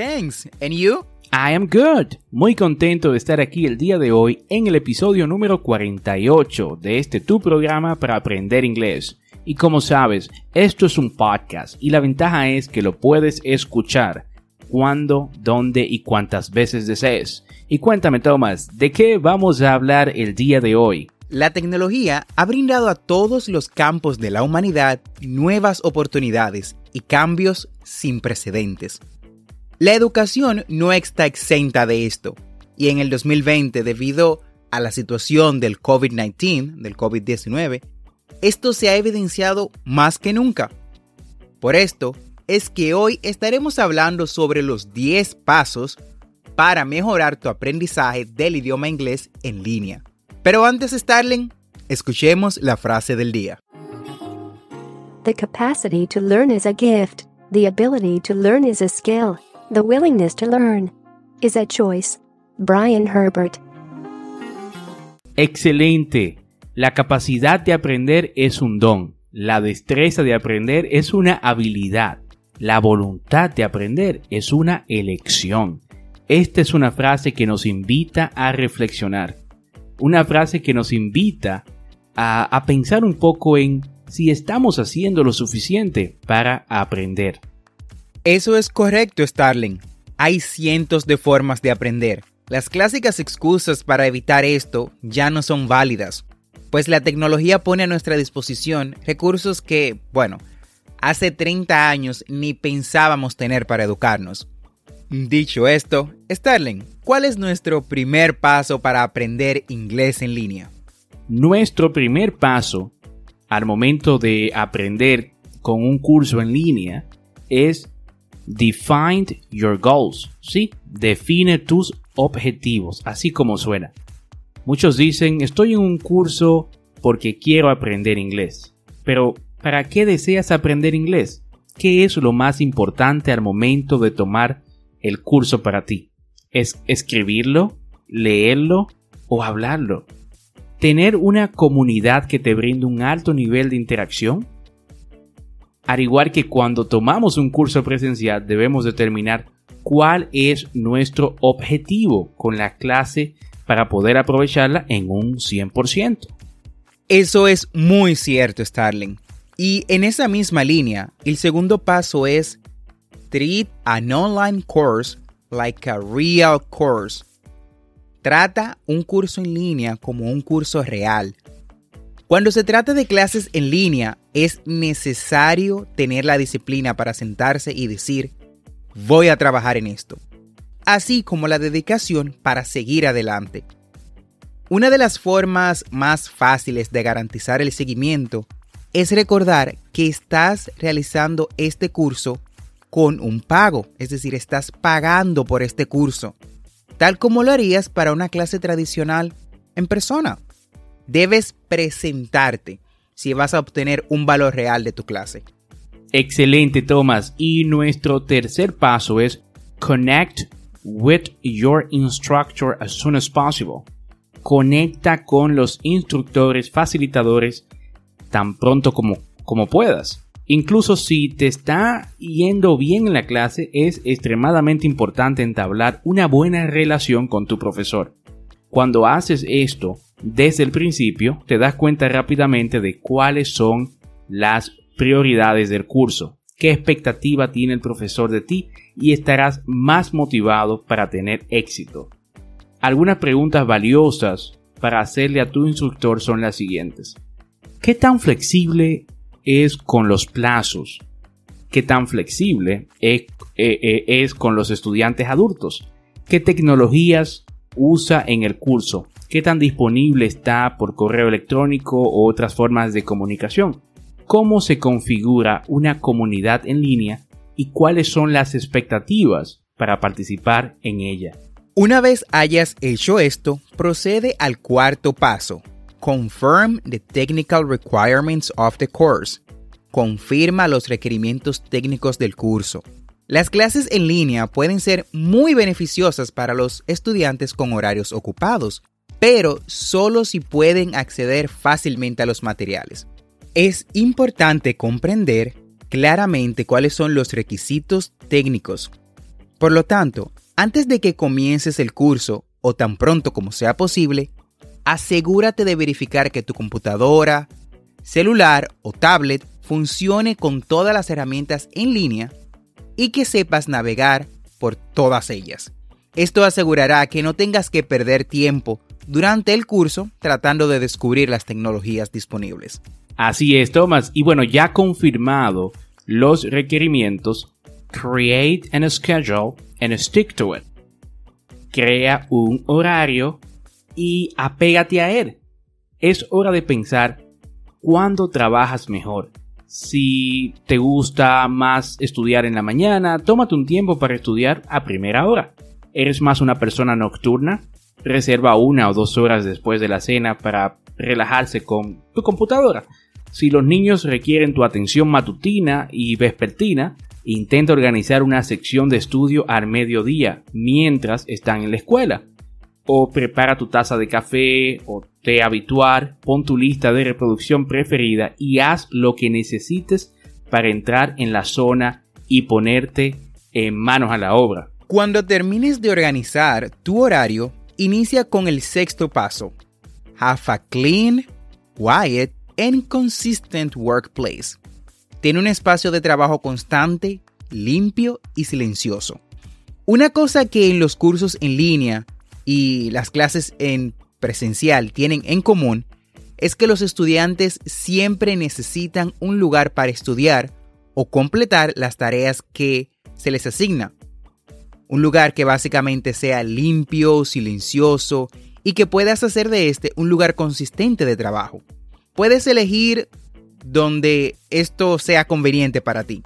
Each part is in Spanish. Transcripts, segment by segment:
Thanks. And you? I am good. Muy contento de estar aquí el día de hoy en el episodio número 48 de este tu programa para aprender inglés. Y como sabes, esto es un podcast y la ventaja es que lo puedes escuchar cuando, dónde y cuántas veces desees. Y cuéntame, Thomas, ¿de qué vamos a hablar el día de hoy? La tecnología ha brindado a todos los campos de la humanidad nuevas oportunidades y cambios sin precedentes. La educación no está exenta de esto, y en el 2020, debido a la situación del COVID-19, del COVID-19, esto se ha evidenciado más que nunca. Por esto es que hoy estaremos hablando sobre los 10 pasos para mejorar tu aprendizaje del idioma inglés en línea. Pero antes, Starling, escuchemos la frase del día. The capacity to learn is a gift. The ability to learn is a skill. The willingness to learn is a choice. Brian Herbert. Excelente. La capacidad de aprender es un don. La destreza de aprender es una habilidad. La voluntad de aprender es una elección. Esta es una frase que nos invita a reflexionar. Una frase que nos invita a, a pensar un poco en si estamos haciendo lo suficiente para aprender. Eso es correcto, Starling. Hay cientos de formas de aprender. Las clásicas excusas para evitar esto ya no son válidas, pues la tecnología pone a nuestra disposición recursos que, bueno, hace 30 años ni pensábamos tener para educarnos. Dicho esto, Starling, ¿cuál es nuestro primer paso para aprender inglés en línea? Nuestro primer paso al momento de aprender con un curso en línea es Define your goals. Sí, define tus objetivos, así como suena. Muchos dicen, estoy en un curso porque quiero aprender inglés. Pero, ¿para qué deseas aprender inglés? ¿Qué es lo más importante al momento de tomar el curso para ti? ¿Es escribirlo, leerlo o hablarlo? ¿Tener una comunidad que te brinde un alto nivel de interacción? Al igual que cuando tomamos un curso presencial debemos determinar cuál es nuestro objetivo con la clase para poder aprovecharla en un 100%. Eso es muy cierto, Starling. Y en esa misma línea, el segundo paso es treat an online course like a real course. Trata un curso en línea como un curso real, cuando se trata de clases en línea, es necesario tener la disciplina para sentarse y decir, voy a trabajar en esto, así como la dedicación para seguir adelante. Una de las formas más fáciles de garantizar el seguimiento es recordar que estás realizando este curso con un pago, es decir, estás pagando por este curso, tal como lo harías para una clase tradicional en persona debes presentarte si vas a obtener un valor real de tu clase. Excelente, Thomas. Y nuestro tercer paso es connect with your instructor as soon as possible. Conecta con los instructores facilitadores tan pronto como, como puedas. Incluso si te está yendo bien en la clase, es extremadamente importante entablar una buena relación con tu profesor. Cuando haces esto desde el principio, te das cuenta rápidamente de cuáles son las prioridades del curso, qué expectativa tiene el profesor de ti y estarás más motivado para tener éxito. Algunas preguntas valiosas para hacerle a tu instructor son las siguientes. ¿Qué tan flexible es con los plazos, qué tan flexible es, eh, eh, es con los estudiantes adultos, qué tecnologías usa en el curso, qué tan disponible está por correo electrónico u otras formas de comunicación, cómo se configura una comunidad en línea y cuáles son las expectativas para participar en ella. Una vez hayas hecho esto, procede al cuarto paso, Confirm the technical requirements of the course. Confirma los requerimientos técnicos del curso. Las clases en línea pueden ser muy beneficiosas para los estudiantes con horarios ocupados, pero solo si pueden acceder fácilmente a los materiales. Es importante comprender claramente cuáles son los requisitos técnicos. Por lo tanto, antes de que comiences el curso o tan pronto como sea posible, asegúrate de verificar que tu computadora, celular o tablet funcione con todas las herramientas en línea y que sepas navegar por todas ellas. Esto asegurará que no tengas que perder tiempo durante el curso tratando de descubrir las tecnologías disponibles. Así es, Thomas. Y bueno, ya confirmado los requerimientos, create a schedule and stick to it. Crea un horario y apégate a él. Es hora de pensar cuándo trabajas mejor. Si te gusta más estudiar en la mañana, tómate un tiempo para estudiar a primera hora. ¿Eres más una persona nocturna? Reserva una o dos horas después de la cena para relajarse con tu computadora. Si los niños requieren tu atención matutina y vespertina, intenta organizar una sección de estudio al mediodía mientras están en la escuela o prepara tu taza de café o té habitual, pon tu lista de reproducción preferida y haz lo que necesites para entrar en la zona y ponerte en manos a la obra. Cuando termines de organizar tu horario, inicia con el sexto paso. Have a clean, quiet and consistent workplace. Ten un espacio de trabajo constante, limpio y silencioso. Una cosa que en los cursos en línea y las clases en presencial tienen en común es que los estudiantes siempre necesitan un lugar para estudiar o completar las tareas que se les asigna. Un lugar que básicamente sea limpio, silencioso y que puedas hacer de este un lugar consistente de trabajo. Puedes elegir donde esto sea conveniente para ti,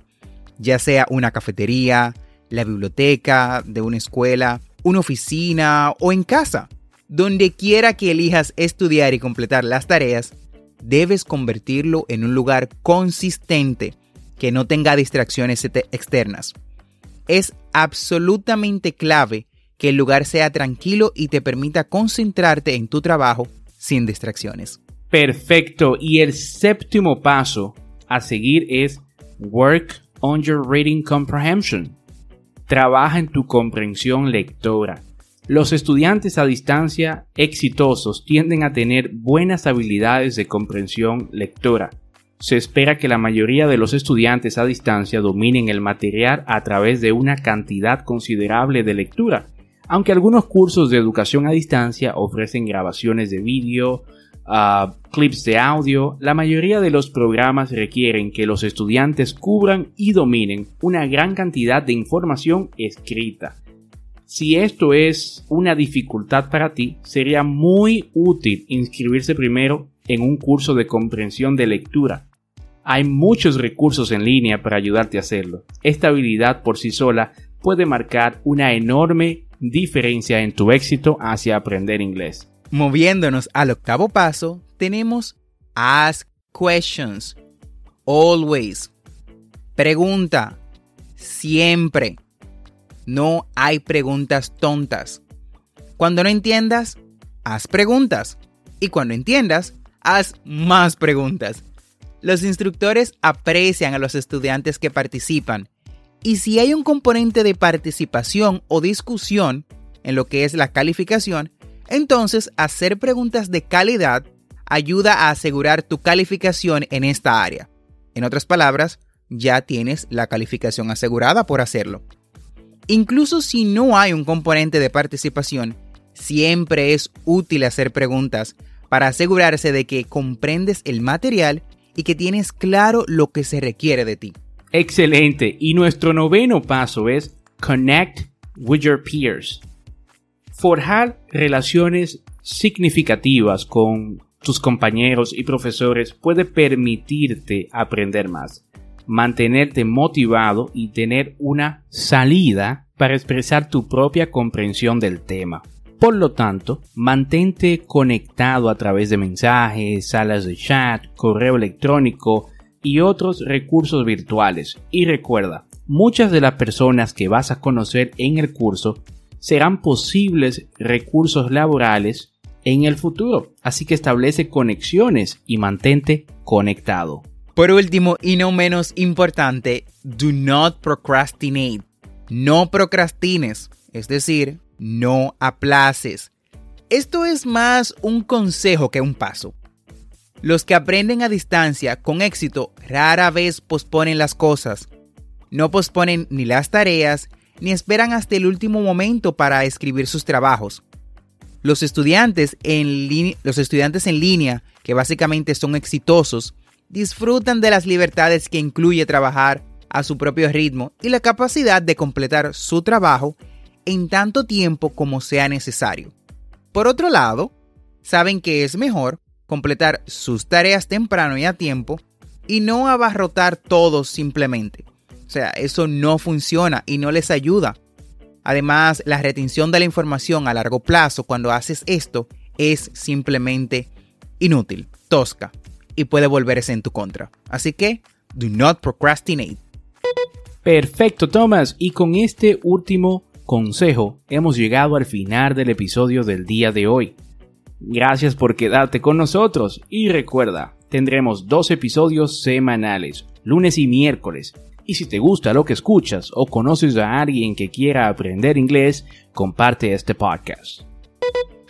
ya sea una cafetería, la biblioteca de una escuela, una oficina o en casa. Donde quiera que elijas estudiar y completar las tareas, debes convertirlo en un lugar consistente que no tenga distracciones externas. Es absolutamente clave que el lugar sea tranquilo y te permita concentrarte en tu trabajo sin distracciones. Perfecto. Y el séptimo paso a seguir es Work on your reading comprehension trabaja en tu comprensión lectora. Los estudiantes a distancia exitosos tienden a tener buenas habilidades de comprensión lectora. Se espera que la mayoría de los estudiantes a distancia dominen el material a través de una cantidad considerable de lectura, aunque algunos cursos de educación a distancia ofrecen grabaciones de vídeo, clips de audio, la mayoría de los programas requieren que los estudiantes cubran y dominen una gran cantidad de información escrita. Si esto es una dificultad para ti, sería muy útil inscribirse primero en un curso de comprensión de lectura. Hay muchos recursos en línea para ayudarte a hacerlo. Esta habilidad por sí sola puede marcar una enorme diferencia en tu éxito hacia aprender inglés. Moviéndonos al octavo paso, tenemos ask questions. Always. Pregunta. Siempre. No hay preguntas tontas. Cuando no entiendas, haz preguntas. Y cuando entiendas, haz más preguntas. Los instructores aprecian a los estudiantes que participan y si hay un componente de participación o discusión en lo que es la calificación, entonces hacer preguntas de calidad ayuda a asegurar tu calificación en esta área. En otras palabras, ya tienes la calificación asegurada por hacerlo. Incluso si no hay un componente de participación, siempre es útil hacer preguntas para asegurarse de que comprendes el material y que tienes claro lo que se requiere de ti. Excelente. Y nuestro noveno paso es Connect with your peers. Forjar relaciones significativas con tus compañeros y profesores puede permitirte aprender más, mantenerte motivado y tener una salida para expresar tu propia comprensión del tema. Por lo tanto, mantente conectado a través de mensajes, salas de chat, correo electrónico y otros recursos virtuales. Y recuerda, muchas de las personas que vas a conocer en el curso serán posibles recursos laborales en el futuro. Así que establece conexiones y mantente conectado. Por último y no menos importante, do not procrastinate. No procrastines, es decir, no aplaces. Esto es más un consejo que un paso. Los que aprenden a distancia con éxito rara vez posponen las cosas. No posponen ni las tareas, ni esperan hasta el último momento para escribir sus trabajos. Los estudiantes en, los estudiantes en línea, que básicamente son exitosos, disfrutan de las libertades que incluye trabajar a su propio ritmo y la capacidad de completar su trabajo en tanto tiempo como sea necesario. Por otro lado, saben que es mejor completar sus tareas temprano y a tiempo y no abarrotar todos simplemente. O sea, eso no funciona y no les ayuda. Además, la retención de la información a largo plazo cuando haces esto es simplemente inútil, tosca y puede volverse en tu contra. Así que, do not procrastinate. Perfecto, Thomas. Y con este último consejo hemos llegado al final del episodio del día de hoy. Gracias por quedarte con nosotros y recuerda, tendremos dos episodios semanales, lunes y miércoles. Y si te gusta lo que escuchas o conoces a alguien que quiera aprender inglés, comparte este podcast.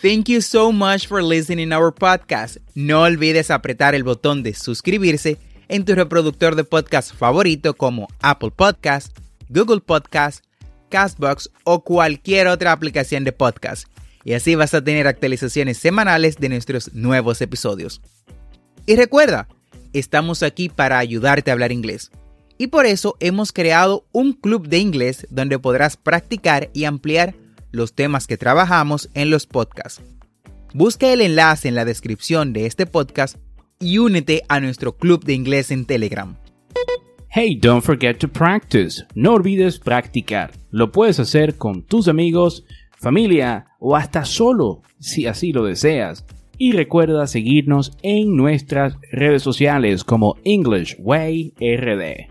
Thank you so much for listening our podcast. No olvides apretar el botón de suscribirse en tu reproductor de podcast favorito como Apple Podcast, Google Podcast, Castbox o cualquier otra aplicación de podcast. Y así vas a tener actualizaciones semanales de nuestros nuevos episodios. Y recuerda, estamos aquí para ayudarte a hablar inglés. Y por eso hemos creado un club de inglés donde podrás practicar y ampliar los temas que trabajamos en los podcasts. Busca el enlace en la descripción de este podcast y únete a nuestro club de inglés en Telegram. Hey, don't forget to practice. No olvides practicar. Lo puedes hacer con tus amigos, familia o hasta solo, si así lo deseas. Y recuerda seguirnos en nuestras redes sociales como English Way RD.